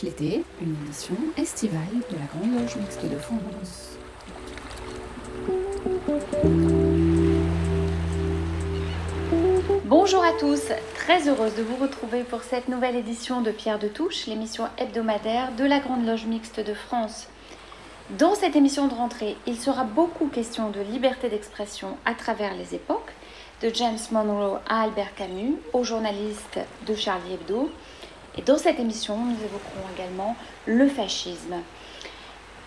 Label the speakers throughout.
Speaker 1: l'été, une édition estivale de la Grande Loge Mixte de France.
Speaker 2: Bonjour à tous, très heureuse de vous retrouver pour cette nouvelle édition de Pierre de Touche, l'émission hebdomadaire de la Grande Loge Mixte de France. Dans cette émission de rentrée, il sera beaucoup question de liberté d'expression à travers les époques, de James Monroe à Albert Camus, aux journalistes de Charlie Hebdo. Et dans cette émission, nous évoquerons également le fascisme.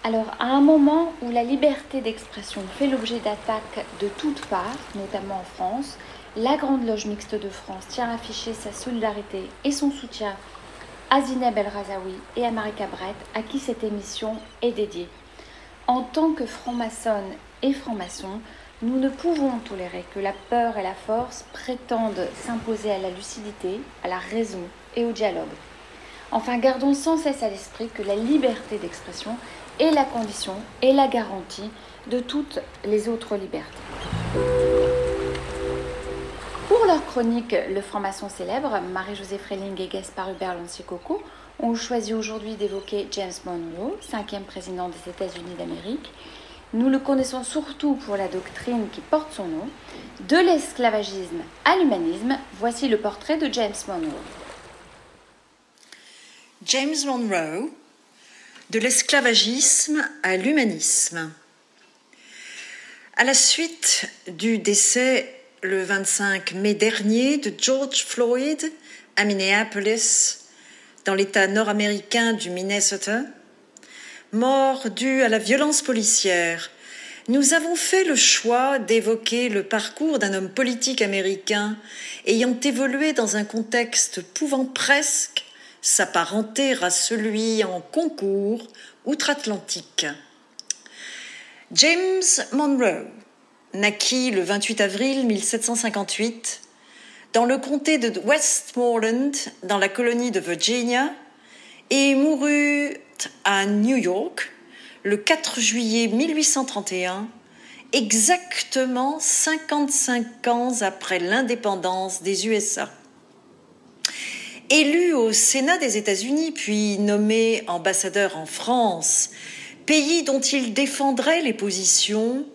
Speaker 2: Alors, à un moment où la liberté d'expression fait l'objet d'attaques de toutes parts, notamment en France, la Grande Loge Mixte de France tient à afficher sa solidarité et son soutien à Zineb El Razaoui et à Marika Brett, à qui cette émission est dédiée. En tant que franc-maçonne et franc-maçon, nous ne pouvons tolérer que la peur et la force prétendent s'imposer à la lucidité, à la raison et au dialogue. Enfin, gardons sans cesse à l'esprit que la liberté d'expression est la condition et la garantie de toutes les autres libertés. Pour leur chronique Le franc-maçon célèbre, Marie-Josée Freling et Gaspard Hubert Lancier-Coco ont choisi aujourd'hui d'évoquer James Monroe, cinquième président des États-Unis d'Amérique, nous le connaissons surtout pour la doctrine qui porte son nom. De l'esclavagisme à l'humanisme, voici le portrait de James Monroe.
Speaker 3: James Monroe, de l'esclavagisme à l'humanisme. À la suite du décès le 25 mai dernier de George Floyd à Minneapolis, dans l'État nord-américain du Minnesota, mort due à la violence policière, nous avons fait le choix d'évoquer le parcours d'un homme politique américain ayant évolué dans un contexte pouvant presque s'apparenter à celui en concours outre-Atlantique. James Monroe naquit le 28 avril 1758 dans le comté de Westmoreland, dans la colonie de Virginia, et mourut à New York le 4 juillet 1831, exactement 55 ans après l'indépendance des USA. Élu au Sénat des États-Unis, puis nommé ambassadeur en France, pays dont il défendrait les positions,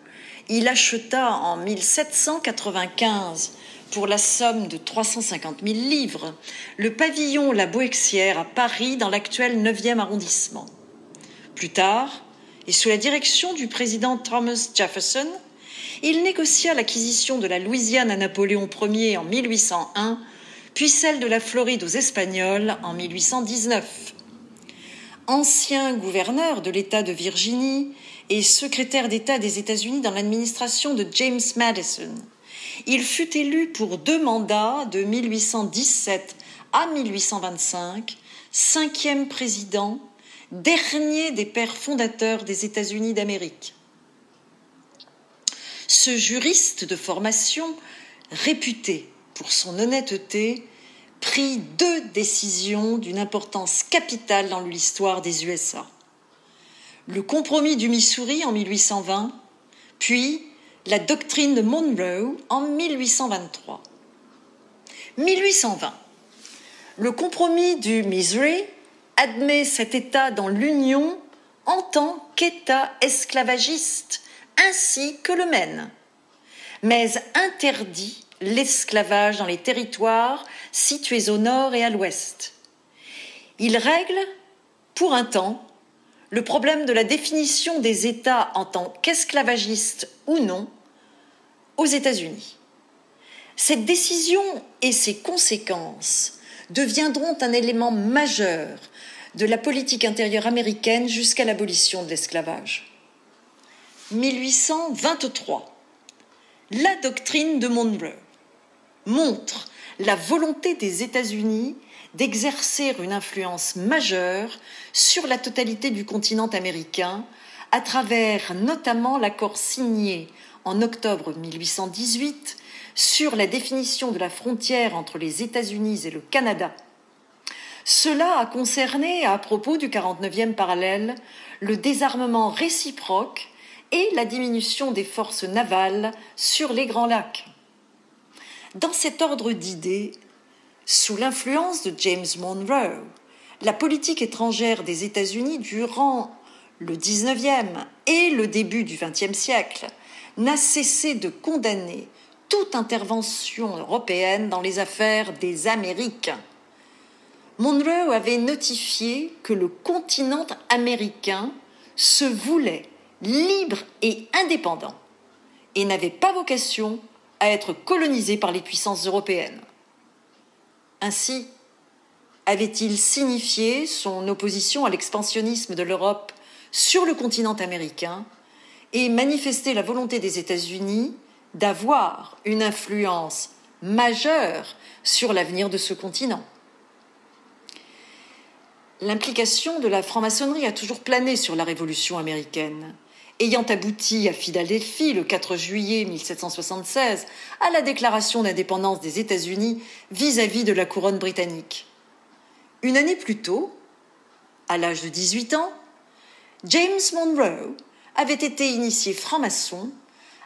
Speaker 3: il acheta en 1795 pour la somme de 350 000 livres, le pavillon La Boexière à Paris dans l'actuel 9e arrondissement. Plus tard, et sous la direction du président Thomas Jefferson, il négocia l'acquisition de la Louisiane à Napoléon Ier en 1801, puis celle de la Floride aux Espagnols en 1819. Ancien gouverneur de l'État de Virginie et secrétaire d'État des États-Unis dans l'administration de James Madison, il fut élu pour deux mandats de 1817 à 1825, cinquième président, dernier des pères fondateurs des États-Unis d'Amérique. Ce juriste de formation, réputé pour son honnêteté, prit deux décisions d'une importance capitale dans l'histoire des USA. Le compromis du Missouri en 1820, puis la doctrine de Monroe en 1823. 1820. Le compromis du Missouri admet cet État dans l'Union en tant qu'État esclavagiste, ainsi que le Maine, mais interdit l'esclavage dans les territoires situés au nord et à l'ouest. Il règle, pour un temps, le problème de la définition des États en tant qu'esclavagistes ou non aux États-Unis. Cette décision et ses conséquences deviendront un élément majeur de la politique intérieure américaine jusqu'à l'abolition de l'esclavage. 1823. La doctrine de Monroe montre la volonté des États-Unis d'exercer une influence majeure sur la totalité du continent américain à travers notamment l'accord signé en octobre 1818 sur la définition de la frontière entre les États-Unis et le Canada. Cela a concerné, à propos du 49e parallèle, le désarmement réciproque et la diminution des forces navales sur les Grands Lacs. Dans cet ordre d'idées, sous l'influence de James Monroe, la politique étrangère des États-Unis durant le XIXe et le début du XXe siècle n'a cessé de condamner toute intervention européenne dans les affaires des Amériques. Monroe avait notifié que le continent américain se voulait libre et indépendant et n'avait pas vocation à être colonisé par les puissances européennes. Ainsi, avait-il signifié son opposition à l'expansionnisme de l'Europe sur le continent américain et manifesté la volonté des États-Unis d'avoir une influence majeure sur l'avenir de ce continent? L'implication de la franc-maçonnerie a toujours plané sur la Révolution américaine, ayant abouti à Philadelphie le 4 juillet 1776 à la déclaration d'indépendance des États-Unis vis-à-vis de la couronne britannique. Une année plus tôt, à l'âge de 18 ans, James Monroe avait été initié franc-maçon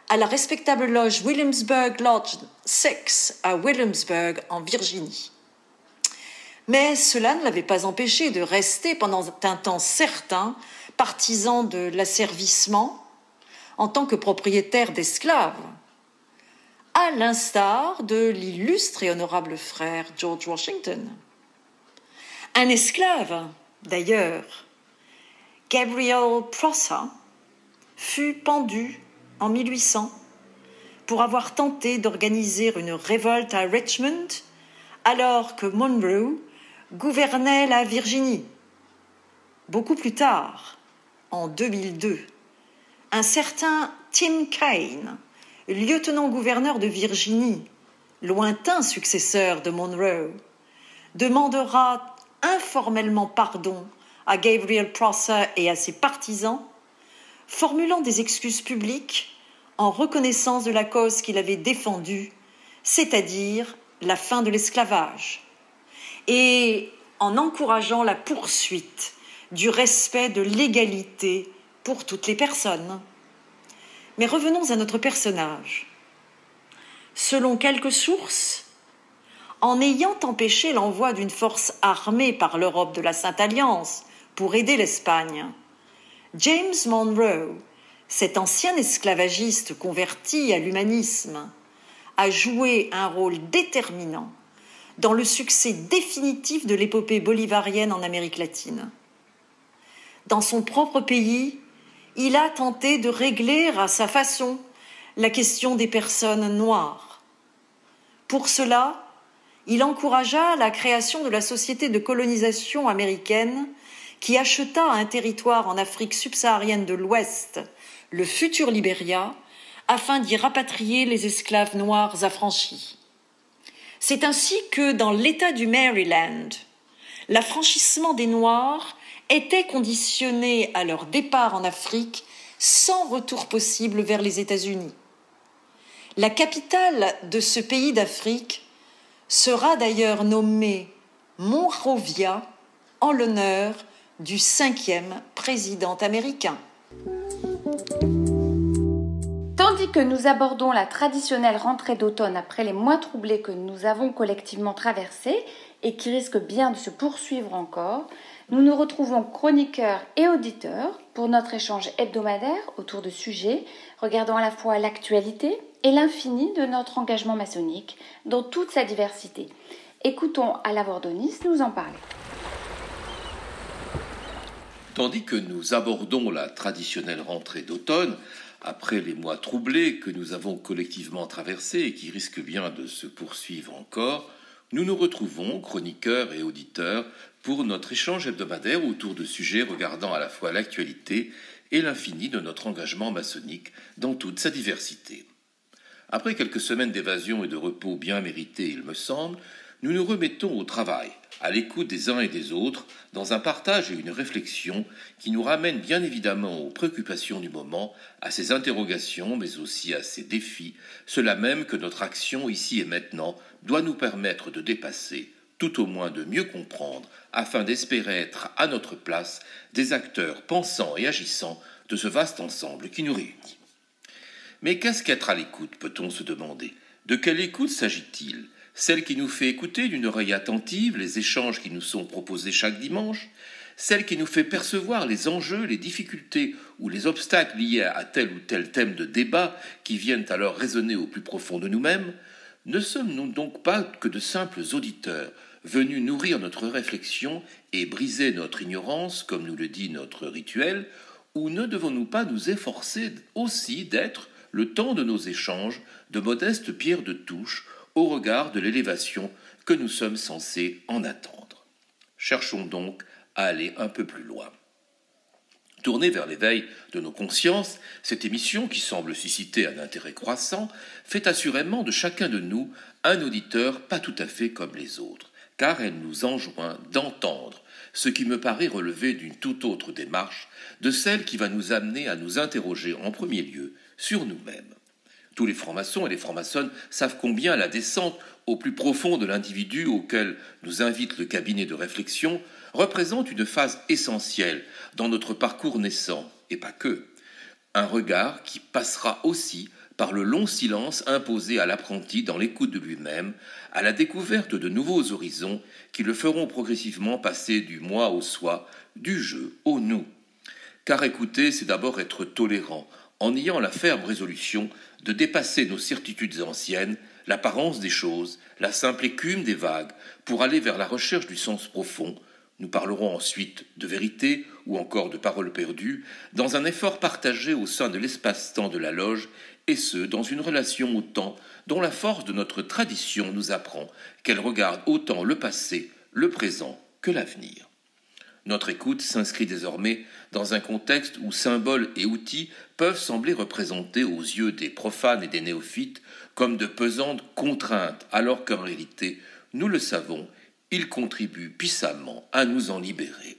Speaker 3: à la respectable loge Williamsburg Lodge 6 à Williamsburg, en Virginie. Mais cela ne l'avait pas empêché de rester pendant un temps certain partisan de l'asservissement en tant que propriétaire d'esclaves, à l'instar de l'illustre et honorable frère George Washington. Un esclave, d'ailleurs, Gabriel Prosser, fut pendu en 1800 pour avoir tenté d'organiser une révolte à Richmond alors que Monroe gouvernait la Virginie. Beaucoup plus tard, en 2002, un certain Tim Kaine, lieutenant-gouverneur de Virginie, lointain successeur de Monroe, demandera informellement pardon à Gabriel Prosser et à ses partisans, formulant des excuses publiques en reconnaissance de la cause qu'il avait défendue, c'est-à-dire la fin de l'esclavage et en encourageant la poursuite du respect de l'égalité pour toutes les personnes. Mais revenons à notre personnage. Selon quelques sources, en ayant empêché l'envoi d'une force armée par l'Europe de la Sainte Alliance pour aider l'Espagne, James Monroe, cet ancien esclavagiste converti à l'humanisme, a joué un rôle déterminant dans le succès définitif de l'épopée bolivarienne en Amérique latine. Dans son propre pays, il a tenté de régler à sa façon la question des personnes noires. Pour cela, il encouragea la création de la Société de colonisation américaine qui acheta un territoire en Afrique subsaharienne de l'Ouest, le futur Libéria, afin d'y rapatrier les esclaves noirs affranchis. C'est ainsi que dans l'État du Maryland, l'affranchissement des Noirs était conditionné à leur départ en Afrique sans retour possible vers les États-Unis. La capitale de ce pays d'Afrique sera d'ailleurs nommée Monrovia en l'honneur du cinquième président américain.
Speaker 2: Tandis que nous abordons la traditionnelle rentrée d'automne après les mois troublés que nous avons collectivement traversés et qui risquent bien de se poursuivre encore, nous nous retrouvons chroniqueurs et auditeurs pour notre échange hebdomadaire autour de sujets regardant à la fois l'actualité et l'infini de notre engagement maçonnique dans toute sa diversité. Écoutons Alain Vordonis nous en parler.
Speaker 4: Tandis que nous abordons la traditionnelle rentrée d'automne, après les mois troublés que nous avons collectivement traversés et qui risquent bien de se poursuivre encore, nous nous retrouvons, chroniqueurs et auditeurs, pour notre échange hebdomadaire autour de sujets regardant à la fois l'actualité et l'infini de notre engagement maçonnique dans toute sa diversité. Après quelques semaines d'évasion et de repos bien mérités, il me semble, nous nous remettons au travail, à l'écoute des uns et des autres, dans un partage et une réflexion qui nous ramènent bien évidemment aux préoccupations du moment, à ces interrogations, mais aussi à ces défis, cela même que notre action ici et maintenant doit nous permettre de dépasser, tout au moins de mieux comprendre, afin d'espérer être à notre place des acteurs pensants et agissants de ce vaste ensemble qui nous réunit. Mais qu'est-ce qu'être à l'écoute, peut-on se demander? De quelle écoute s'agit-il? Celle qui nous fait écouter d'une oreille attentive les échanges qui nous sont proposés chaque dimanche, celle qui nous fait percevoir les enjeux, les difficultés ou les obstacles liés à tel ou tel thème de débat qui viennent alors résonner au plus profond de nous-mêmes, ne sommes-nous donc pas que de simples auditeurs venus nourrir notre réflexion et briser notre ignorance, comme nous le dit notre rituel, ou ne devons-nous pas nous efforcer aussi d'être, le temps de nos échanges, de modestes pierres de touche au regard de l'élévation que nous sommes censés en attendre? Cherchons donc à aller un peu plus loin. Tournée vers l'éveil de nos consciences, cette émission, qui semble susciter un intérêt croissant, fait assurément de chacun de nous un auditeur pas tout à fait comme les autres, car elle nous enjoint d'entendre, ce qui me paraît relever d'une toute autre démarche, de celle qui va nous amener à nous interroger en premier lieu sur nous-mêmes. Tous les francs-maçons et les francs-maçonnes savent combien la descente au plus profond de l'individu auquel nous invite le cabinet de réflexion représente une phase essentielle dans notre parcours naissant, et pas que. Un regard qui passera aussi par le long silence imposé à l'apprenti dans l'écoute de lui-même, à la découverte de nouveaux horizons qui le feront progressivement passer du moi au soi, du je au nous. Car écouter, c'est d'abord être tolérant, en ayant la ferme résolution de dépasser nos certitudes anciennes, l'apparence des choses, la simple écume des vagues, pour aller vers la recherche du sens profond, nous parlerons ensuite de vérité ou encore de paroles perdues, dans un effort partagé au sein de l'espace-temps de la loge, et ce, dans une relation au temps dont la force de notre tradition nous apprend qu'elle regarde autant le passé, le présent que l'avenir. Notre écoute s'inscrit désormais dans un contexte où symboles et outils peuvent sembler représenter aux yeux des profanes et des néophytes comme de pesantes contraintes, alors qu'en réalité, nous le savons, il contribue puissamment à nous en libérer.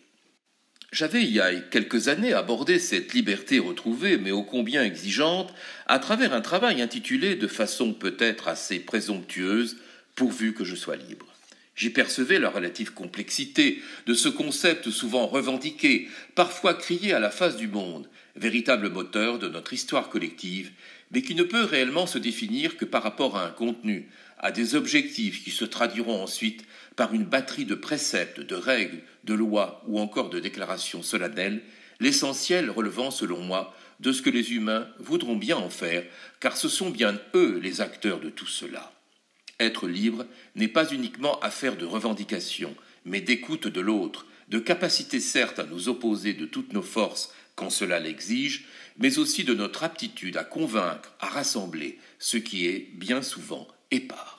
Speaker 4: J'avais il y a quelques années abordé cette liberté retrouvée, mais ô combien exigeante, à travers un travail intitulé de façon peut-être assez présomptueuse Pourvu que je sois libre. J'y percevais la relative complexité de ce concept souvent revendiqué, parfois crié à la face du monde, véritable moteur de notre histoire collective, mais qui ne peut réellement se définir que par rapport à un contenu, à des objectifs qui se traduiront ensuite par une batterie de préceptes, de règles, de lois ou encore de déclarations solennelles, l'essentiel relevant, selon moi, de ce que les humains voudront bien en faire, car ce sont bien eux les acteurs de tout cela. Être libre n'est pas uniquement affaire de revendication, mais d'écoute de l'autre, de capacité certes à nous opposer de toutes nos forces quand cela l'exige, mais aussi de notre aptitude à convaincre, à rassembler, ce qui est bien souvent épars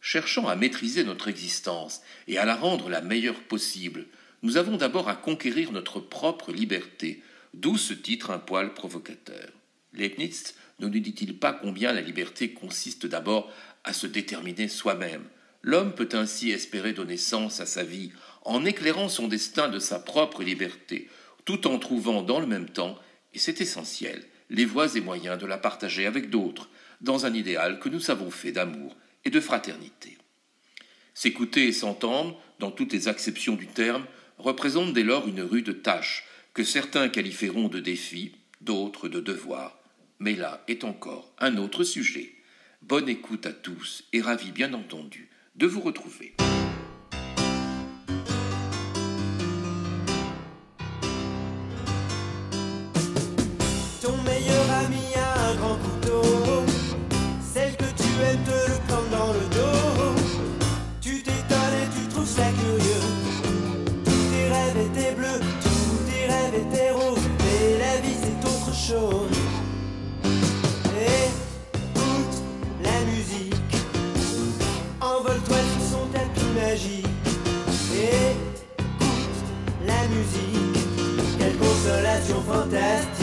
Speaker 4: cherchant à maîtriser notre existence et à la rendre la meilleure possible, nous avons d'abord à conquérir notre propre liberté, d'où ce titre un poil provocateur. Leibniz ne nous dit-il pas combien la liberté consiste d'abord à se déterminer soi-même? L'homme peut ainsi espérer donner sens à sa vie en éclairant son destin de sa propre liberté, tout en trouvant dans le même temps, et c'est essentiel, les voies et moyens de la partager avec d'autres, dans un idéal que nous savons fait d'amour de fraternité. S'écouter et s'entendre, dans toutes les acceptions du terme, représente dès lors une rude tâche que certains qualifieront de défi, d'autres de devoir. Mais là est encore un autre sujet. Bonne écoute à tous et ravi bien entendu de vous retrouver.
Speaker 5: chose. Écoute la musique, envole-toi sur son tapis magique. Écoute la musique, quelle consolation fantastique.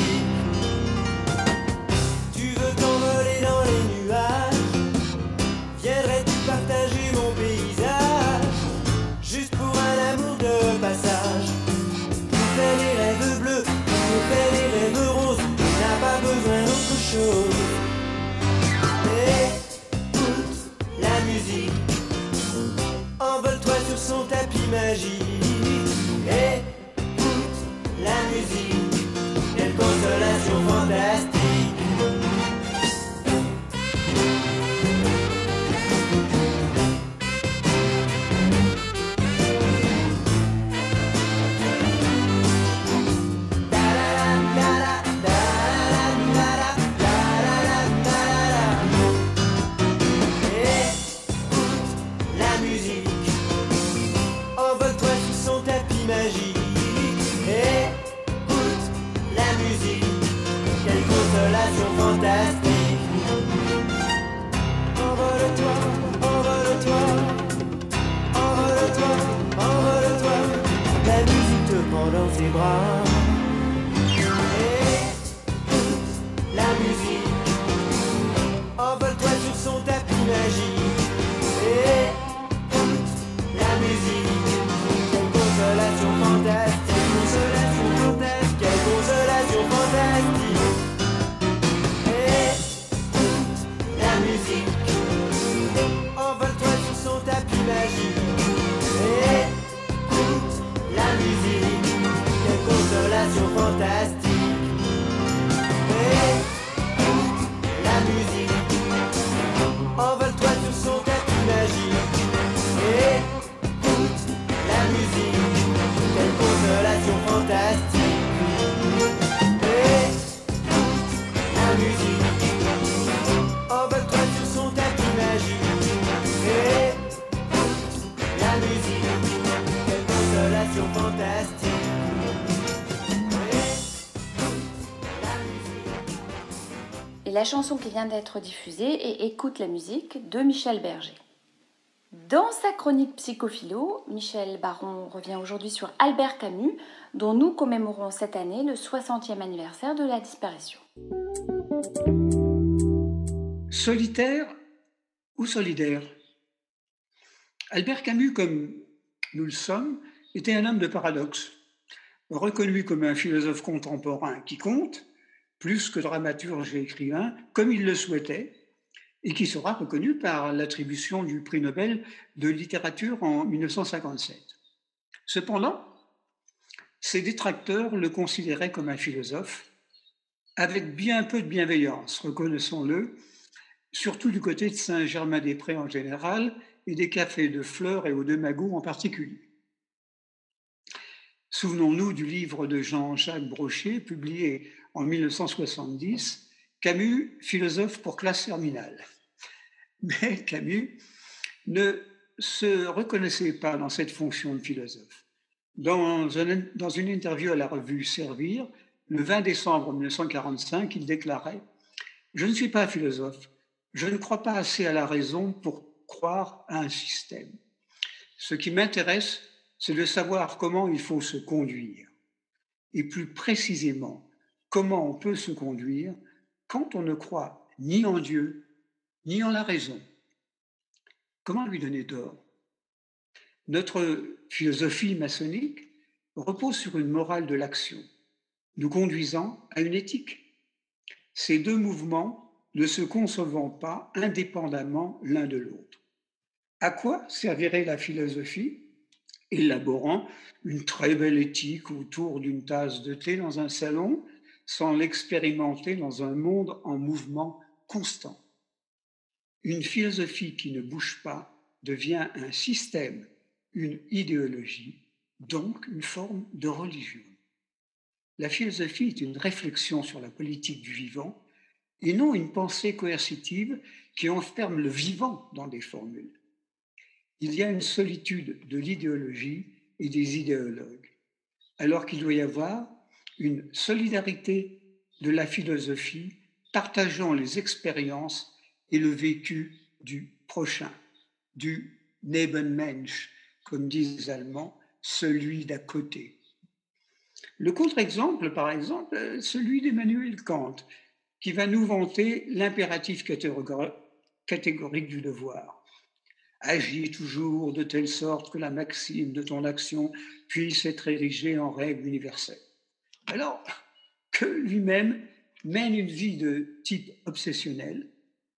Speaker 2: Chanson qui vient d'être diffusée est Écoute la musique de Michel Berger. Dans sa chronique Psychophilo, Michel Baron revient aujourd'hui sur Albert Camus, dont nous commémorons cette année le 60e anniversaire de la disparition.
Speaker 6: Solitaire ou solidaire? Albert Camus, comme nous le sommes, était un homme de paradoxe, reconnu comme un philosophe contemporain qui compte, plus que dramaturge et écrivain, comme il le souhaitait, et qui sera reconnu par l'attribution du prix Nobel de littérature en 1957. Cependant, ses détracteurs le considéraient comme un philosophe, avec bien peu de bienveillance, reconnaissons-le, surtout du côté de Saint-Germain-des-Prés en général et des cafés de Fleurs et au de Magou en particulier. Souvenons-nous du livre de Jean-Jacques Brochet, publié en 1970, Camus, philosophe pour classe terminale. Mais Camus ne se reconnaissait pas dans cette fonction de philosophe. Dans, dans une interview à la revue Servir, le 20 décembre 1945, il déclarait Je ne suis pas philosophe, je ne crois pas assez à la raison pour croire à un système. Ce qui m'intéresse, c'est de savoir comment il faut se conduire. Et plus précisément, comment on peut se conduire quand on ne croit ni en Dieu, ni en la raison. Comment lui donner tort? Notre philosophie maçonnique repose sur une morale de l'action, nous conduisant à une éthique. Ces deux mouvements ne se concevant pas indépendamment l'un de l'autre. À quoi servirait la philosophie élaborant une très belle éthique autour d'une tasse de thé dans un salon sans l'expérimenter dans un monde en mouvement constant. Une philosophie qui ne bouge pas devient un système, une idéologie, donc une forme de religion. La philosophie est une réflexion sur la politique du vivant et non une pensée coercitive qui enferme le vivant dans des formules. Il y a une solitude de l'idéologie et des idéologues, alors qu'il doit y avoir une solidarité de la philosophie partageant les expériences et le vécu du prochain, du Nebenmensch, comme disent les Allemands, celui d'à côté. Le contre-exemple, par exemple, celui d'Emmanuel Kant, qui va nous vanter l'impératif catégorique du devoir. Agis toujours de telle sorte que la maxime de ton action puisse être érigée en règle universelle. Alors que lui-même mène une vie de type obsessionnel,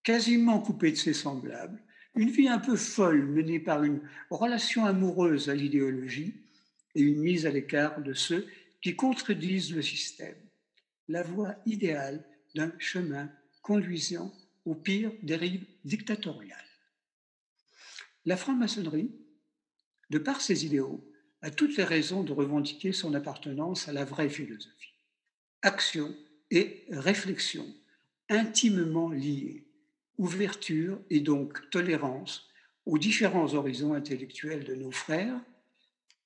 Speaker 6: quasiment coupé de ses semblables, une vie un peu folle menée par une relation amoureuse à l'idéologie et une mise à l'écart de ceux qui contredisent le système. La voie idéale d'un chemin conduisant aux pires dérives dictatoriales. La franc-maçonnerie, de par ses idéaux, a toutes les raisons de revendiquer son appartenance à la vraie philosophie. Action et réflexion intimement liées, ouverture et donc tolérance aux différents horizons intellectuels de nos frères,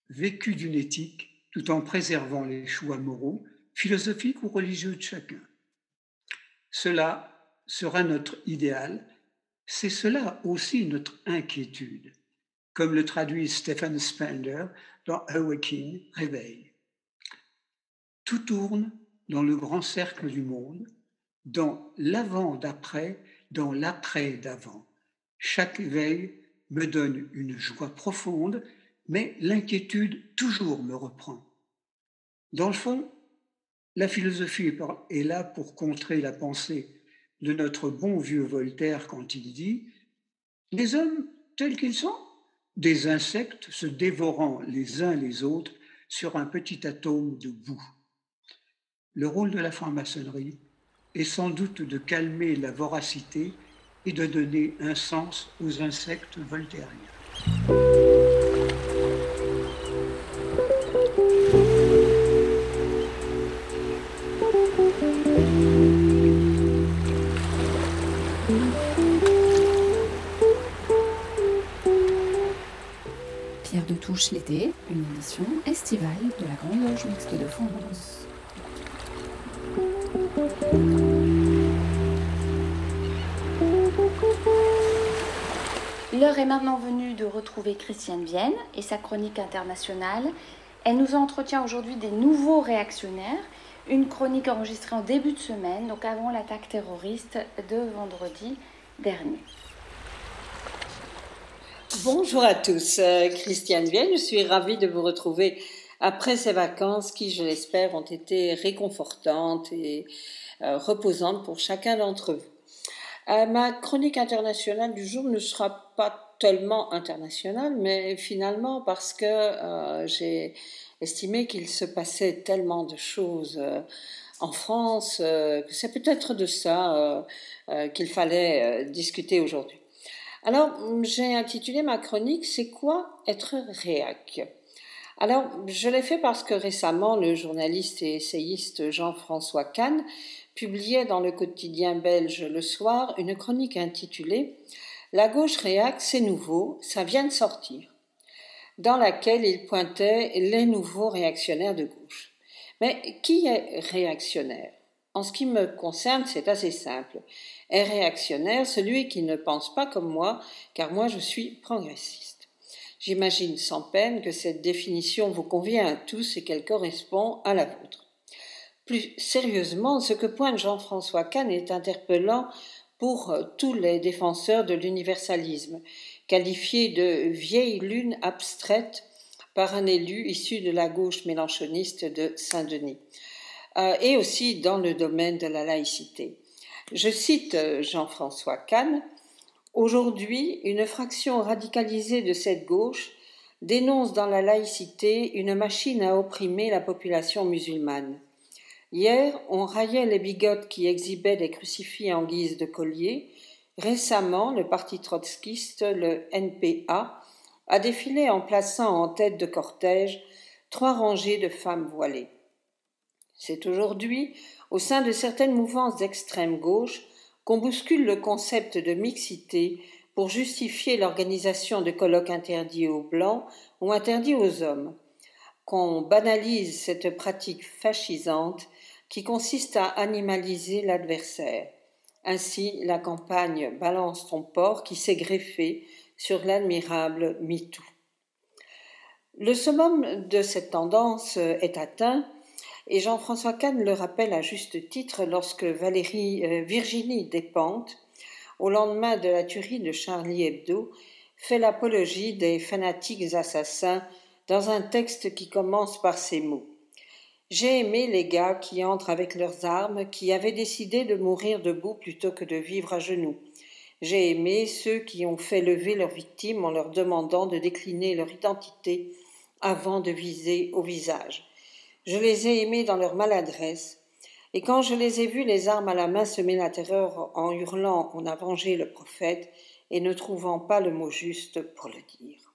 Speaker 6: vécu d'une éthique tout en préservant les choix moraux, philosophiques ou religieux de chacun. Cela sera notre idéal, c'est cela aussi notre inquiétude, comme le traduit Stephen Spender dans Awakening, Réveil. tout tourne dans le grand cercle du monde, dans l'avant d'après, dans l'après d'avant. Chaque éveil me donne une joie profonde, mais l'inquiétude toujours me reprend. Dans le fond, la philosophie est là pour contrer la pensée de notre bon vieux Voltaire quand il dit Les hommes tels qu'ils sont, des insectes se dévorant les uns les autres sur un petit atome de boue. Le rôle de la franc-maçonnerie est sans doute de calmer la voracité et de donner un sens aux insectes voltairiens.
Speaker 1: L'été, une édition estivale de la Grande Loge Mixte de France.
Speaker 2: L'heure est maintenant venue de retrouver Christiane Vienne et sa chronique internationale. Elle nous entretient aujourd'hui des nouveaux réactionnaires, une chronique enregistrée en début de semaine, donc avant l'attaque terroriste de vendredi dernier.
Speaker 7: Bonjour à tous, euh, Christiane Vienne, je suis ravie de vous retrouver après ces vacances qui, je l'espère, ont été réconfortantes et euh, reposantes pour chacun d'entre vous. Euh, ma chronique internationale du jour ne sera pas tellement internationale, mais finalement parce que j'ai estimé qu'il se passait tellement de choses en France que c'est peut-être de ça qu'il fallait discuter aujourd'hui. Alors, j'ai intitulé ma chronique C'est quoi être réac? Alors, je l'ai fait parce que récemment, le journaliste et essayiste Jean-François Kahn publiait dans le quotidien belge Le Soir une chronique intitulée La gauche réac, c'est nouveau, ça vient de sortir, dans laquelle il pointait les nouveaux réactionnaires de gauche. Mais qui est réactionnaire? En ce qui me concerne, c'est assez simple. Est réactionnaire celui qui ne pense pas comme moi, car moi je suis progressiste. J'imagine sans peine que cette définition vous convient à tous et qu'elle correspond à la vôtre. Plus sérieusement, ce que pointe Jean-François Kahn est interpellant pour euh, tous les défenseurs de l'universalisme, qualifié de vieille lune abstraite par un élu issu de la gauche mélanchoniste de Saint-Denis, euh, et aussi dans le domaine de la laïcité. Je cite euh, Jean-François Kahn Aujourd'hui, une fraction radicalisée de cette gauche dénonce dans la laïcité une machine à opprimer la population musulmane. Hier, on raillait les bigotes qui exhibaient des crucifix en guise de collier. Récemment, le parti trotskiste, le NPA, a défilé en plaçant en tête de cortège trois rangées de femmes voilées. C'est aujourd'hui, au sein de certaines mouvances d'extrême gauche, qu'on bouscule le concept de mixité pour justifier l'organisation de colloques interdits aux blancs ou interdits aux hommes, qu'on banalise cette pratique fascisante qui consiste à animaliser l'adversaire. Ainsi, la campagne Balance ton porc qui s'est greffée sur l'admirable MeToo. Le summum de cette tendance est atteint et Jean-François Kahn le rappelle à juste titre lorsque Valérie euh, Virginie Despentes, au lendemain de la tuerie de Charlie Hebdo, fait l'apologie des fanatiques assassins dans un texte qui commence par ces mots. J'ai aimé les gars qui entrent avec leurs armes, qui avaient décidé de mourir debout plutôt que de vivre à genoux. J'ai aimé ceux qui ont fait lever leurs victimes en leur demandant de décliner leur identité avant de viser au visage. Je les ai aimés dans leur maladresse, et quand je les ai vus les armes à la main semer la terreur en hurlant on a vengé le prophète et ne trouvant pas le mot juste pour le dire.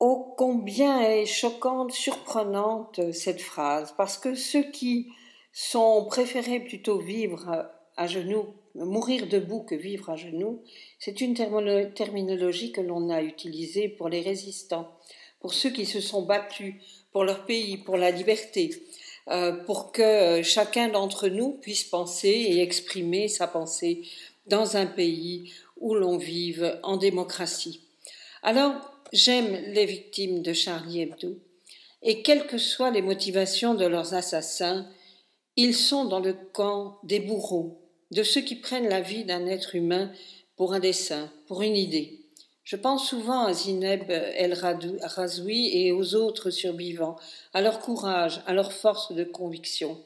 Speaker 7: Oh, combien est choquante, surprenante cette phrase, parce que ceux qui sont préférés plutôt vivre à genoux, mourir debout que vivre à genoux, c'est une terminologie que l'on a utilisée pour les résistants, pour ceux qui se sont battus pour leur pays, pour la liberté, euh, pour que euh, chacun d'entre nous puisse penser et exprimer sa pensée dans un pays où l'on vive en démocratie. Alors, J'aime les victimes de Charlie Hebdo. Et quelles que soient les motivations de leurs assassins, ils sont dans le camp des bourreaux, de ceux qui prennent la vie d'un être humain pour un dessein, pour une idée. Je pense souvent à Zineb El Razoui et aux autres survivants, à leur courage, à leur force de conviction.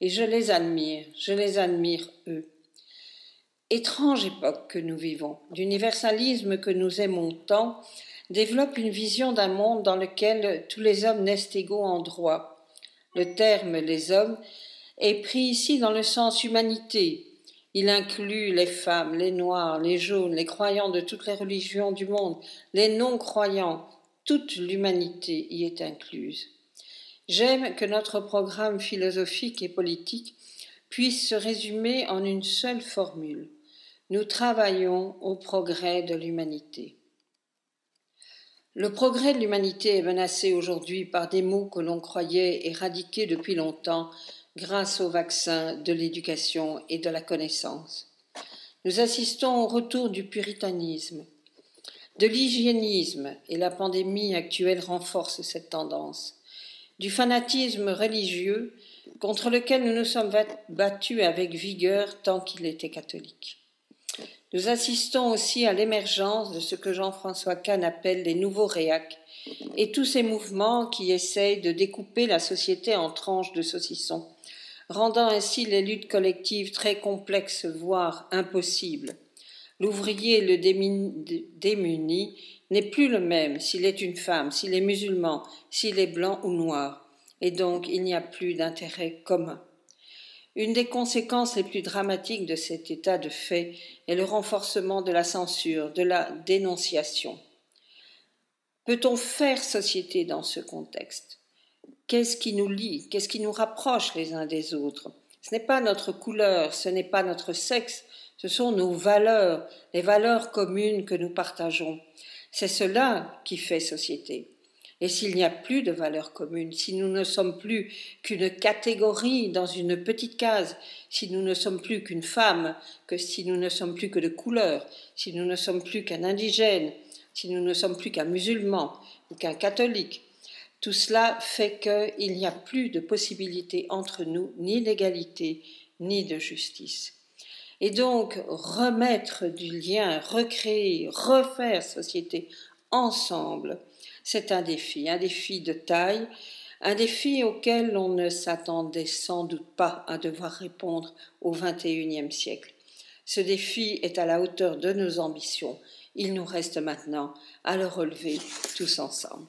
Speaker 7: Et je les admire, je les admire eux. Étrange époque que nous vivons. L'universalisme que nous aimons tant développe une vision d'un monde dans lequel tous les hommes naissent égaux en droit. Le terme les hommes est pris ici dans le sens humanité. Il inclut les femmes, les noirs, les jaunes, les croyants de toutes les religions du monde, les non-croyants. Toute l'humanité y est incluse. J'aime que notre programme philosophique et politique puisse se résumer en une seule formule. Nous travaillons au progrès de l'humanité. Le progrès de l'humanité est menacé aujourd'hui par des mots que l'on croyait éradiqués depuis longtemps grâce au vaccin de l'éducation et de la connaissance. Nous assistons au retour du puritanisme, de l'hygiénisme, et la pandémie actuelle renforce cette tendance du fanatisme religieux contre lequel nous nous sommes battus avec vigueur tant qu'il était catholique. Nous assistons aussi à l'émergence de ce que Jean-François Kahn appelle les nouveaux réacs et tous ces mouvements qui essayent de découper la société en tranches de saucisson, rendant ainsi les luttes collectives très complexes, voire impossibles. L'ouvrier le démuni n'est plus le même s'il est une femme, s'il est musulman, s'il est blanc ou noir, et donc il n'y a plus d'intérêt commun. Une des conséquences les plus dramatiques de cet état de fait est le renforcement de la censure, de la dénonciation. Peut-on faire société dans ce contexte? Qu'est-ce qui nous lie? Qu'est-ce qui nous rapproche les uns des autres? Ce n'est pas notre couleur, ce n'est pas notre sexe, ce sont nos valeurs, les valeurs communes que nous partageons. C'est cela qui fait société. Et s'il n'y a plus de valeurs communes, si nous ne sommes plus qu'une catégorie dans une petite case, si nous ne sommes plus qu'une femme, que si nous ne sommes plus que de couleur, si nous ne sommes plus qu'un indigène, si nous ne sommes plus qu'un musulman ou qu'un catholique, tout cela fait qu'il n'y a plus de possibilité entre nous ni d'égalité ni de justice. Et donc, remettre du lien, recréer, refaire société ensemble, c'est un défi, un défi de taille, un défi auquel on ne s'attendait sans doute pas à devoir répondre au XXIe siècle. Ce défi est à la hauteur de nos ambitions. Il nous reste maintenant à le relever tous ensemble.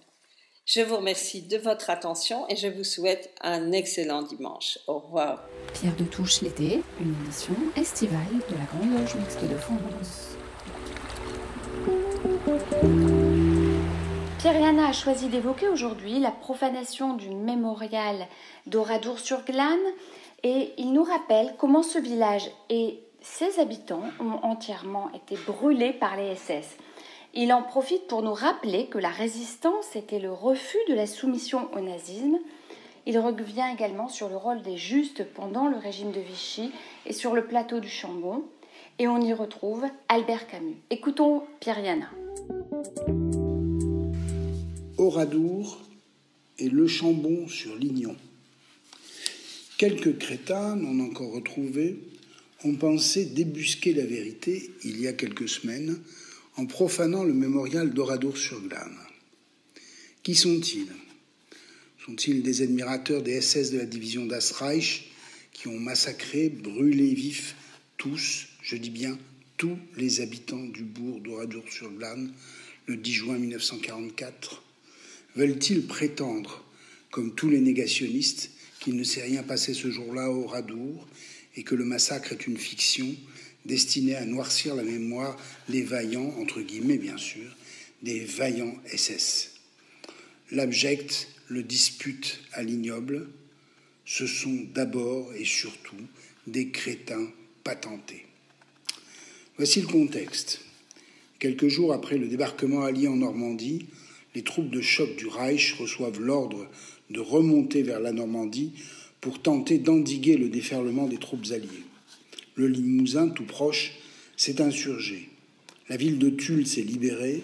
Speaker 7: Je vous remercie de votre attention et je vous souhaite un excellent dimanche. Au revoir.
Speaker 1: Pierre de Touche l'été, une édition estivale de la Grande Loge Mixte de France.
Speaker 2: Pierre a choisi d'évoquer aujourd'hui la profanation du mémorial d'Oradour-sur-Glane et il nous rappelle comment ce village et ses habitants ont entièrement été brûlés par les SS. Il en profite pour nous rappeler que la résistance était le refus de la soumission au nazisme. Il revient également sur le rôle des justes pendant le régime de Vichy et sur le plateau du Chambon. Et on y retrouve Albert Camus. Écoutons Pierre Yana.
Speaker 8: Oradour et Le Chambon sur Lignon. Quelques crétins, non encore retrouvés, ont pensé débusquer la vérité il y a quelques semaines en profanant le mémorial d'Oradour-sur-Glane. Qui sont-ils? Sont-ils des admirateurs des SS de la division d'Asreich qui ont massacré, brûlé vifs tous, je dis bien tous les habitants du bourg d'Oradour-sur-Glane le 10 juin 1944 Veulent-ils prétendre, comme tous les négationnistes, qu'il ne s'est rien passé ce jour-là au Oradour et que le massacre est une fiction destiné à noircir la mémoire des vaillants, entre guillemets bien sûr, des vaillants SS. L'abject le dispute à l'ignoble, ce sont d'abord et surtout des crétins patentés. Voici le contexte. Quelques jours après le débarquement allié en Normandie, les troupes de choc du Reich reçoivent l'ordre de remonter vers la Normandie pour tenter d'endiguer le déferlement des troupes alliées le Limousin, tout proche, s'est insurgé. La ville de Tulle s'est libérée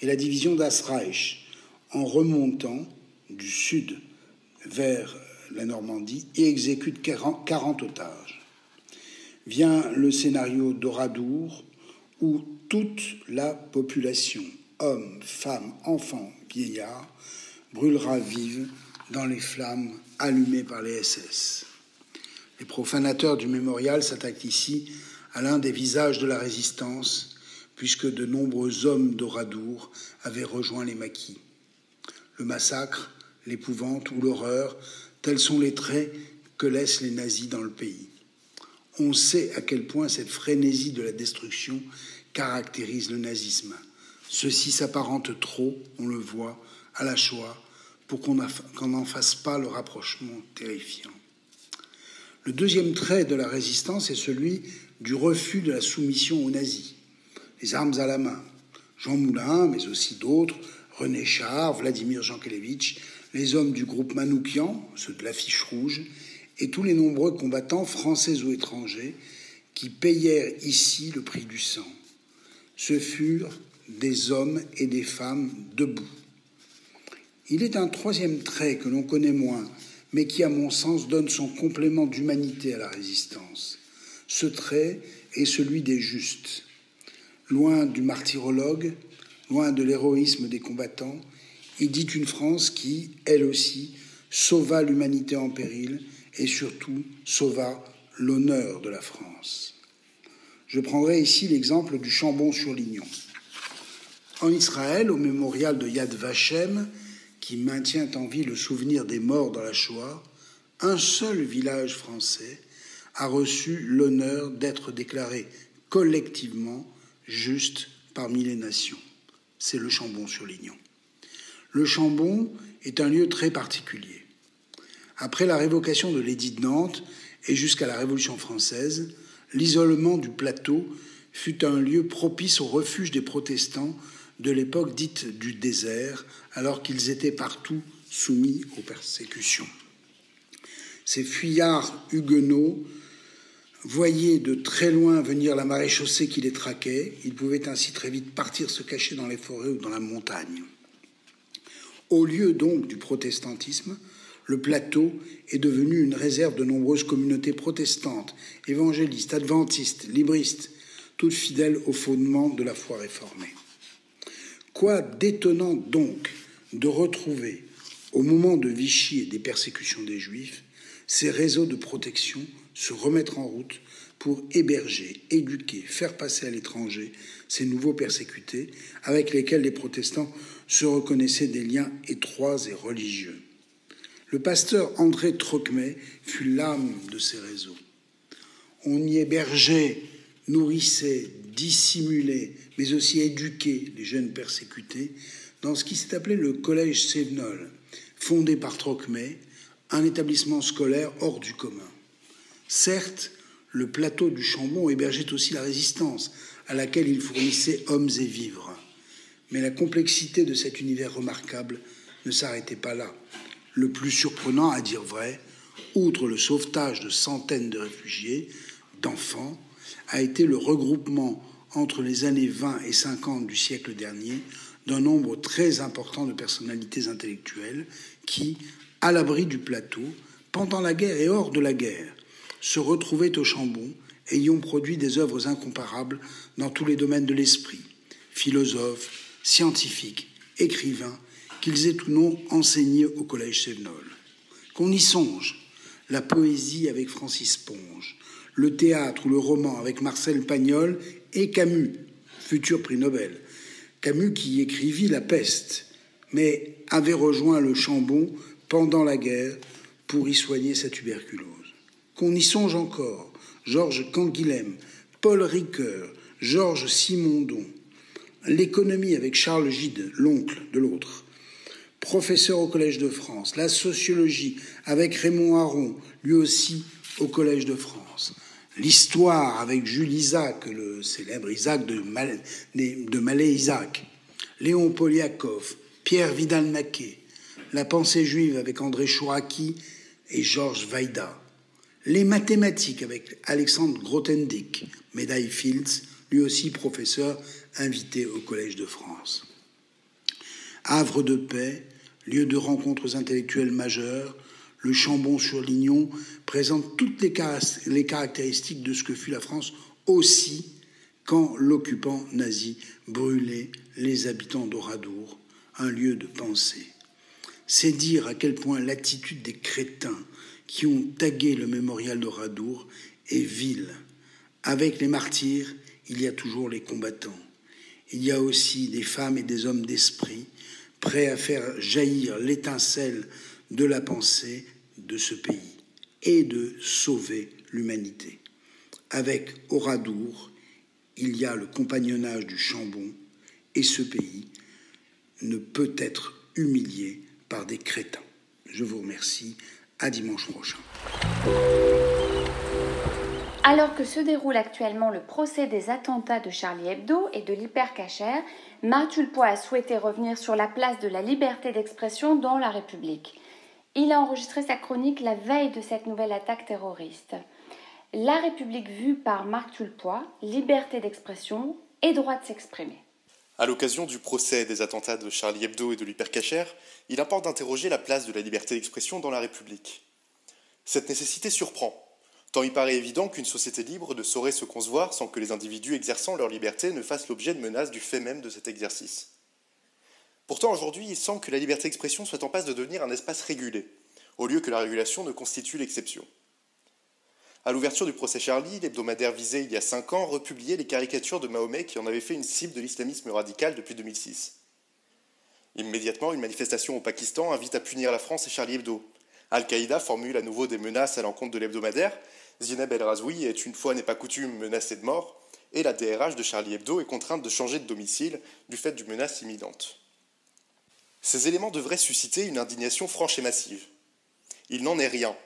Speaker 8: et la division d'Asreich, en remontant, du sud vers la Normandie et exécute 40 otages. Vient le scénario d'Oradour, où toute la population, hommes, femmes, enfants, vieillards, brûlera vive dans les flammes allumées par les SS. Les profanateurs du mémorial s'attaquent ici à l'un des visages de la résistance, puisque de nombreux hommes d'Oradour avaient rejoint les maquis. Le massacre, l'épouvante ou l'horreur, tels sont les traits que laissent les nazis dans le pays. On sait à quel point cette frénésie de la destruction caractérise le nazisme. Ceci s'apparente trop, on le voit, à la Shoah, pour qu'on n'en fasse pas le rapprochement terrifiant. Le deuxième trait de la résistance est celui du refus de la soumission aux nazis. Les armes à la main. Jean Moulin, mais aussi d'autres, René Char, Vladimir Jankélévitch, les hommes du groupe Manoukian, ceux de l'affiche rouge, et tous les nombreux combattants français ou étrangers qui payèrent ici le prix du sang. Ce furent des hommes et des femmes debout. Il est un troisième trait que l'on connaît moins, mais qui, à mon sens, donne son complément d'humanité à la résistance. Ce trait est celui des justes. Loin du martyrologue, loin de l'héroïsme des combattants, il dit une France qui, elle aussi, sauva l'humanité en péril et surtout sauva l'honneur de la France. Je prendrai ici l'exemple du Chambon-sur-Lignon. En Israël, au mémorial de Yad Vashem, qui maintient en vie le souvenir des morts dans la Shoah, un seul village français a reçu l'honneur d'être déclaré collectivement juste parmi les nations. C'est le Chambon-sur-Lignon. Le Chambon est un lieu très particulier. Après la révocation de l'édit de Nantes et jusqu'à la Révolution française, l'isolement du plateau fut un lieu propice au refuge des protestants de l'époque dite du désert, alors qu'ils étaient partout soumis aux persécutions. Ces fuyards huguenots voyaient de très loin venir la marée chaussée qui les traquait. Ils pouvaient ainsi très vite partir se cacher dans les forêts ou dans la montagne. Au lieu donc du protestantisme, le plateau est devenu une réserve de nombreuses communautés protestantes, évangélistes, adventistes, libristes, toutes fidèles au fondement de la foi réformée. Quoi d'étonnant donc de retrouver, au moment de Vichy et des persécutions des Juifs, ces réseaux de protection se remettre en route pour héberger, éduquer, faire passer à l'étranger ces nouveaux persécutés avec lesquels les protestants se reconnaissaient des liens étroits et religieux. Le pasteur André Trocmet fut l'âme de ces réseaux. On y hébergeait, nourrissait, dissimulait, mais aussi éduquait les jeunes persécutés dans ce qui s'est appelé le Collège Sévenol, fondé par Trocmet, un établissement scolaire hors du commun. Certes, le plateau du Chambon hébergeait aussi la résistance, à laquelle il fournissait hommes et vivres. Mais la complexité de cet univers remarquable ne s'arrêtait pas là. Le plus surprenant, à dire vrai, outre le sauvetage de centaines de réfugiés, d'enfants, a été le regroupement entre les années 20 et 50 du siècle dernier d'un nombre très important de personnalités intellectuelles qui, à l'abri du plateau, pendant la guerre et hors de la guerre, se retrouvaient au Chambon et ont produit des œuvres incomparables dans tous les domaines de l'esprit, philosophes, scientifiques, écrivains, qu'ils aient ou non enseigné au Collège Sévenol. Qu'on y songe, la poésie avec Francis Ponge, le théâtre ou le roman avec Marcel Pagnol et Camus, futur prix Nobel. Camus qui écrivit La peste, mais avait rejoint le Chambon pendant la guerre pour y soigner sa tuberculose. Qu'on y songe encore, Georges Canguilhem, Paul Ricoeur, Georges Simondon, l'économie avec Charles Gide, l'oncle de l'autre, professeur au Collège de France, la sociologie avec Raymond Aron, lui aussi au Collège de France, l'histoire avec Jules Isaac, le célèbre Isaac de, Mal de Malais-Isaac, Léon Poliakov, Pierre Vidal-Naquet, la pensée juive avec André Chouraki et Georges Vaida, les mathématiques avec Alexandre Grothendieck, médaille Fields, lui aussi professeur invité au Collège de France. Havre de paix, lieu de rencontres intellectuelles majeures, le Chambon-sur-Lignon présente toutes les, caractéristiques de ce que fut la France aussi quand l'occupant nazi brûlait les habitants d'Oradour, un lieu de pensée. C'est dire à quel point l'attitude des crétins qui ont tagué le mémorial d'Oradour est vile. Avec les martyrs, il y a toujours les combattants. Il y a aussi des femmes et des hommes d'esprit prêts à faire jaillir l'étincelle de la pensée de ce pays et de sauver l'humanité. Avec Oradour, il y a le compagnonnage du Chambon et ce pays ne peut être humilié par des crétins. Je vous remercie. À dimanche prochain.
Speaker 2: Alors que se déroule actuellement le procès des attentats de Charlie Hebdo et de l'hypercacher, Marc Tulpois a souhaité revenir sur la place de la liberté d'expression dans la République. Il a enregistré sa chronique la veille de cette nouvelle attaque terroriste. La République vue par Marc Tulpois, liberté d'expression et droit de s'exprimer.
Speaker 9: À l'occasion du procès des attentats de Charlie Hebdo et de l'hypercacher, il importe d'interroger la place de la liberté d'expression dans la République. Cette nécessité surprend, tant il paraît évident qu'une société libre ne saurait se concevoir sans que les individus exerçant leur liberté ne fassent l'objet de menaces du fait même de cet exercice. Pourtant, aujourd'hui, il semble que la liberté d'expression soit en passe de devenir un espace régulé, au lieu que la régulation ne constitue l'exception. À l'ouverture du procès Charlie, l'hebdomadaire visé il y a cinq ans republiait les caricatures de Mahomet qui en avaient fait une cible de l'islamisme radical depuis 2006. Immédiatement, une manifestation au Pakistan invite à punir la France et Charlie Hebdo. Al-Qaïda formule à nouveau des menaces à l'encontre de l'hebdomadaire. Zineb El Razoui est une fois n'est pas coutume menacée de mort. Et la DRH de Charlie Hebdo est contrainte de changer de domicile du fait d'une menace imminente. Ces éléments devraient susciter une indignation franche et massive. Il n'en est rien,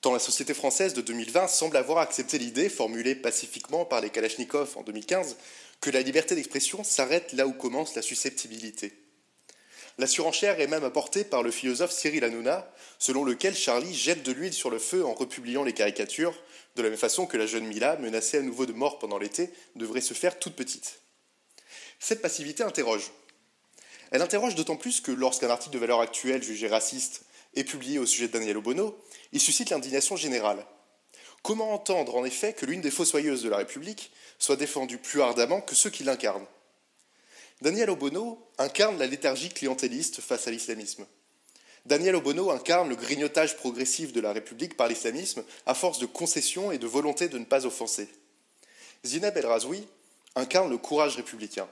Speaker 9: tant la société française de 2020 semble avoir accepté l'idée, formulée pacifiquement par les Kalachnikov en 2015, que la liberté d'expression s'arrête là où commence la susceptibilité. La surenchère est même apportée par le philosophe Cyril Hanouna, selon lequel Charlie jette de l'huile sur le feu en republiant les caricatures, de la même façon que la jeune Mila, menacée à nouveau de mort pendant l'été, devrait se faire toute petite. Cette passivité interroge. Elle interroge d'autant plus que lorsqu'un article de valeur actuelle jugé raciste est publié au sujet de Daniel Obono, il suscite l'indignation générale. Comment entendre en effet que l'une des fossoyeuses de la République soit défendue plus ardemment que ceux qui l'incarnent? Daniel Obono incarne la léthargie clientéliste face à l'islamisme. Daniel Obono incarne le grignotage progressif de la République par l'islamisme à force de concessions et de volonté de ne pas offenser. Zineb El Razoui incarne le courage républicain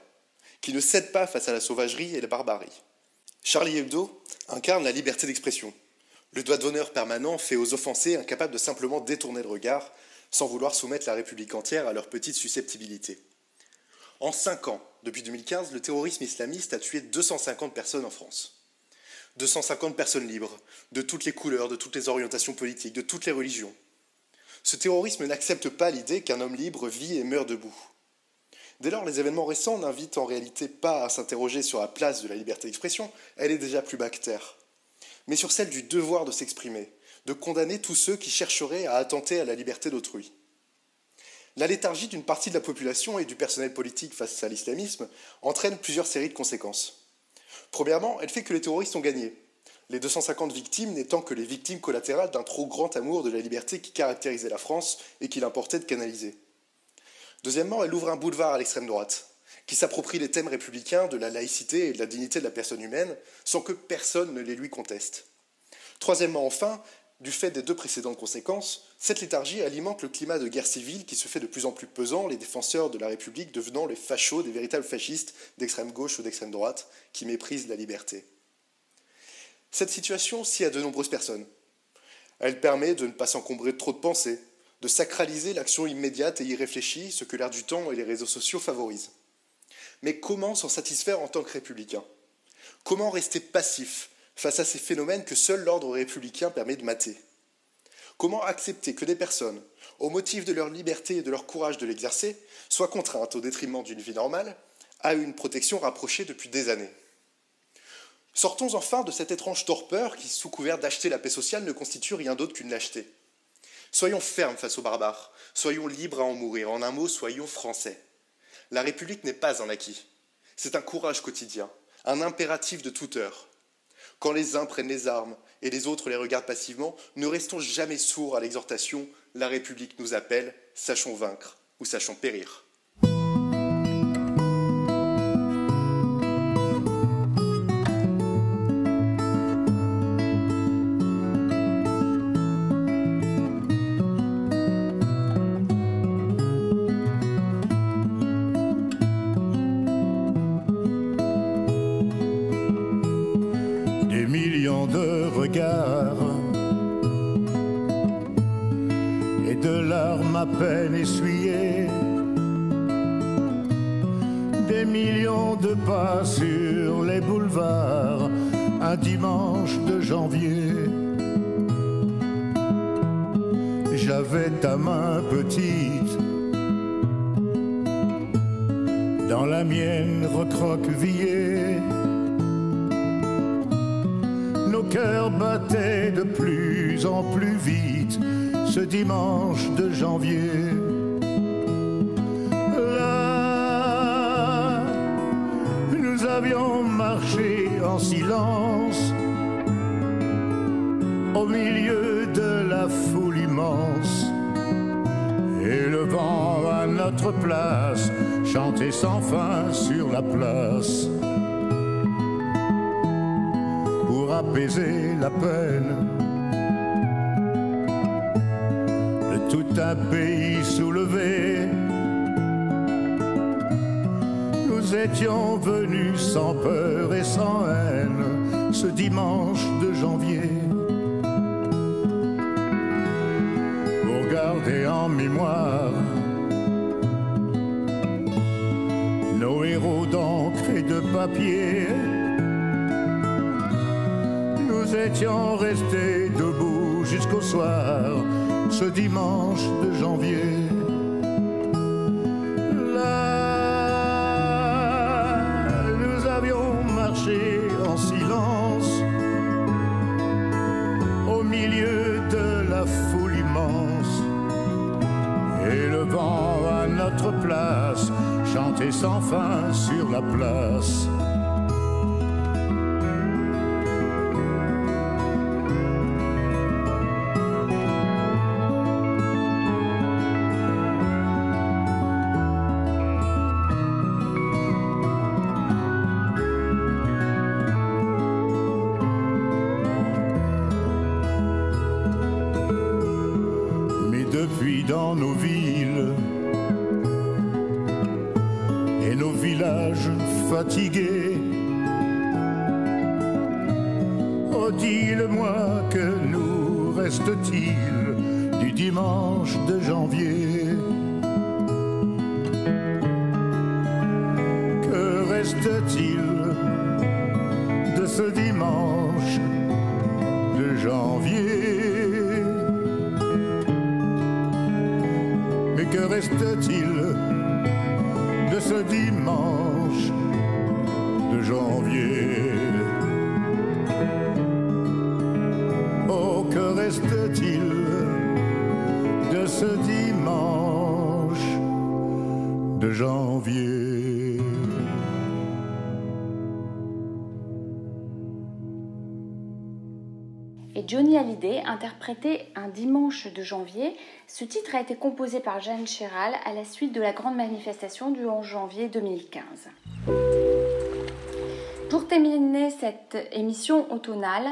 Speaker 9: qui ne cède pas face à la sauvagerie et la barbarie. Charlie Hebdo incarne la liberté d'expression, le doigt d'honneur permanent fait aux offensés incapables de simplement détourner le regard, sans vouloir soumettre la République entière à leur petite susceptibilité. En cinq ans, depuis 2015, le terrorisme islamiste a tué 250 personnes en France. 250 personnes libres, de toutes les couleurs, de toutes les orientations politiques, de toutes les religions. Ce terrorisme n'accepte pas l'idée qu'un homme libre vit et meurt debout. Dès lors, les événements récents n'invitent en réalité pas à s'interroger sur la place de la liberté d'expression, elle est déjà plus bactère, mais sur celle du devoir de s'exprimer, de condamner tous ceux qui chercheraient à attenter à la liberté d'autrui. La léthargie d'une partie de la population et du personnel politique face à l'islamisme entraîne plusieurs séries de conséquences. Premièrement, elle fait que les terroristes ont gagné, les 250 victimes n'étant que les victimes collatérales d'un trop grand amour de la liberté qui caractérisait la France et qu'il importait de canaliser. Deuxièmement, elle ouvre un boulevard à l'extrême droite, qui s'approprie les thèmes républicains de la laïcité et de la dignité de la personne humaine, sans que personne ne les lui conteste. Troisièmement, enfin, du fait des deux précédentes conséquences, cette léthargie alimente le climat de guerre civile qui se fait de plus en plus pesant, les défenseurs de la République devenant les fachos des véritables fascistes d'extrême gauche ou d'extrême droite qui méprisent la liberté. Cette situation s'y à de nombreuses personnes. Elle permet de ne pas s'encombrer de trop de pensées, de sacraliser l'action immédiate et irréfléchie, ce que l'air du temps et les réseaux sociaux favorisent. Mais comment s'en satisfaire en tant que républicain? Comment rester passif face à ces phénomènes que seul l'ordre républicain permet de mater? Comment accepter que des personnes, au motif de leur liberté et de leur courage de l'exercer, soient contraintes, au détriment d'une vie normale, à une protection rapprochée depuis des années? Sortons enfin de cette étrange torpeur qui, sous couvert d'acheter la paix sociale, ne constitue rien d'autre qu'une lâcheté. Soyons fermes face aux barbares, soyons libres à en mourir, en un mot, soyons français. La République n'est pas un acquis, c'est un courage quotidien, un impératif de toute heure. Quand les uns prennent les armes et les autres les regardent passivement, ne restons jamais sourds à l'exhortation La République nous appelle, sachons vaincre ou sachons périr.
Speaker 10: Nous étions venus sans peur et sans haine ce dimanche de janvier pour garder en mémoire nos héros d'encre et de papier nous étions restés debout jusqu'au soir, ce dimanche de janvier. Chantait sans fin sur la place. Reste-t-il de ce dimanche de janvier? Oh, que reste-t-il de ce dimanche de janvier?
Speaker 2: Johnny Hallyday interprétait Un dimanche de janvier. Ce titre a été composé par Jeanne Chéral à la suite de la grande manifestation du 11 janvier 2015. Pour terminer cette émission automnale,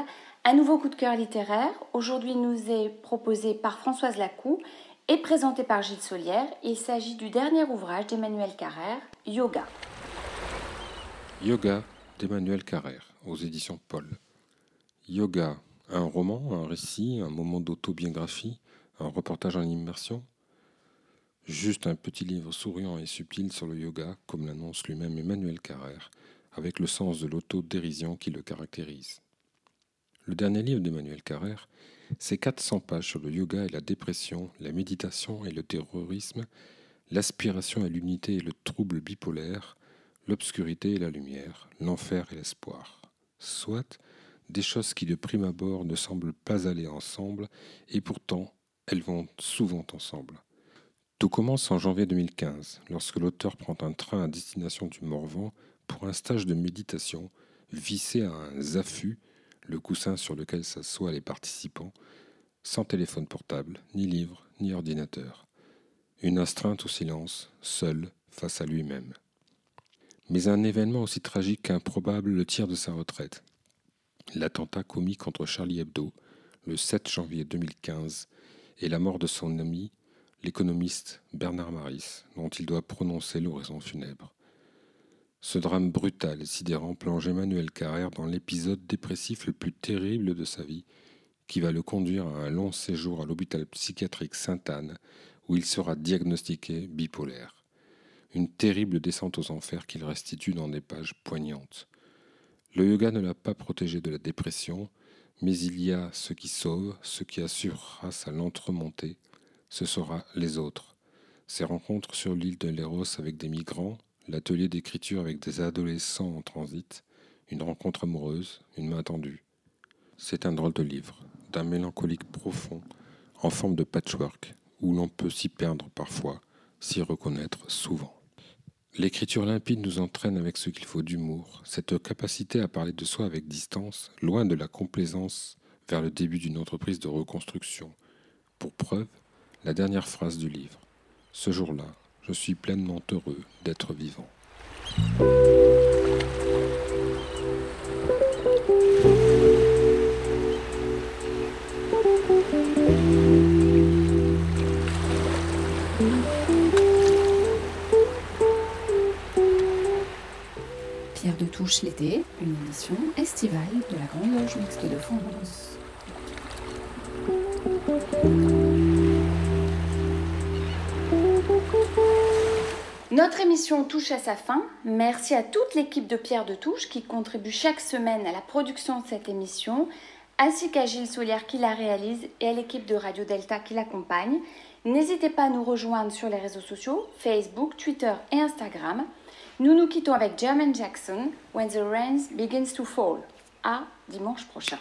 Speaker 2: un nouveau coup de cœur littéraire, aujourd'hui nous est proposé par Françoise Lacou et présenté par Gilles Solière. Il s'agit du dernier ouvrage d'Emmanuel Carrère, Yoga.
Speaker 11: Yoga d'Emmanuel Carrère aux éditions Paul. Yoga, un roman, un récit, un moment d'autobiographie, un reportage en immersion Juste un petit livre souriant et subtil sur le yoga, comme l'annonce lui-même Emmanuel Carrère, avec le sens de l'autodérision qui le caractérise. Le dernier livre d'Emmanuel Carrère, c'est 400 pages sur le yoga et la dépression, la méditation et le terrorisme, l'aspiration à l'unité et le trouble bipolaire, l'obscurité et la lumière, l'enfer et l'espoir. Soit des choses qui de prime abord ne semblent pas aller ensemble, et pourtant elles vont souvent ensemble. Tout commence en janvier 2015, lorsque l'auteur prend un train à destination du Morvan pour un stage de méditation vissé à un ZAFU, le coussin sur lequel s'assoient les participants, sans téléphone portable, ni livre, ni ordinateur. Une astreinte au silence, seul, face à lui-même. Mais un événement aussi tragique qu'improbable le tire de sa retraite. L'attentat commis contre Charlie Hebdo le 7 janvier 2015 et la mort de son ami, l'économiste Bernard Maris, dont il doit prononcer l'oraison funèbre. Ce drame brutal et sidérant plonge Emmanuel Carrère dans l'épisode dépressif le plus terrible de sa vie, qui va le conduire à un long séjour à l'hôpital psychiatrique Sainte-Anne, où il sera diagnostiqué bipolaire. Une terrible descente aux enfers qu'il restitue dans des pages poignantes. Le yoga ne l'a pas protégé de la dépression, mais il y a ce qui sauve, ce qui assurera sa lente remontée, ce sera les autres. Ses rencontres sur l'île de Léros avec des migrants, l'atelier d'écriture avec des adolescents en transit, une rencontre amoureuse, une main tendue. C'est un drôle de livre, d'un mélancolique profond, en forme de patchwork, où l'on peut s'y perdre parfois, s'y reconnaître souvent. L'écriture limpide nous entraîne avec ce qu'il faut d'humour, cette capacité à parler de soi avec distance, loin de la complaisance vers le début d'une entreprise de reconstruction. Pour preuve, la dernière phrase du livre. Ce jour-là, je suis pleinement heureux d'être vivant.
Speaker 1: L'été, une édition estivale de la Grande Loge Mixte de France.
Speaker 2: Notre émission touche à sa fin. Merci à toute l'équipe de Pierre de Touche qui contribue chaque semaine à la production de cette émission, ainsi qu'à Gilles Soulière qui la réalise et à l'équipe de Radio Delta qui l'accompagne. N'hésitez pas à nous rejoindre sur les réseaux sociaux, Facebook, Twitter et Instagram. Nous nous quittons avec German Jackson, When the Rain Begins to Fall. À dimanche prochain.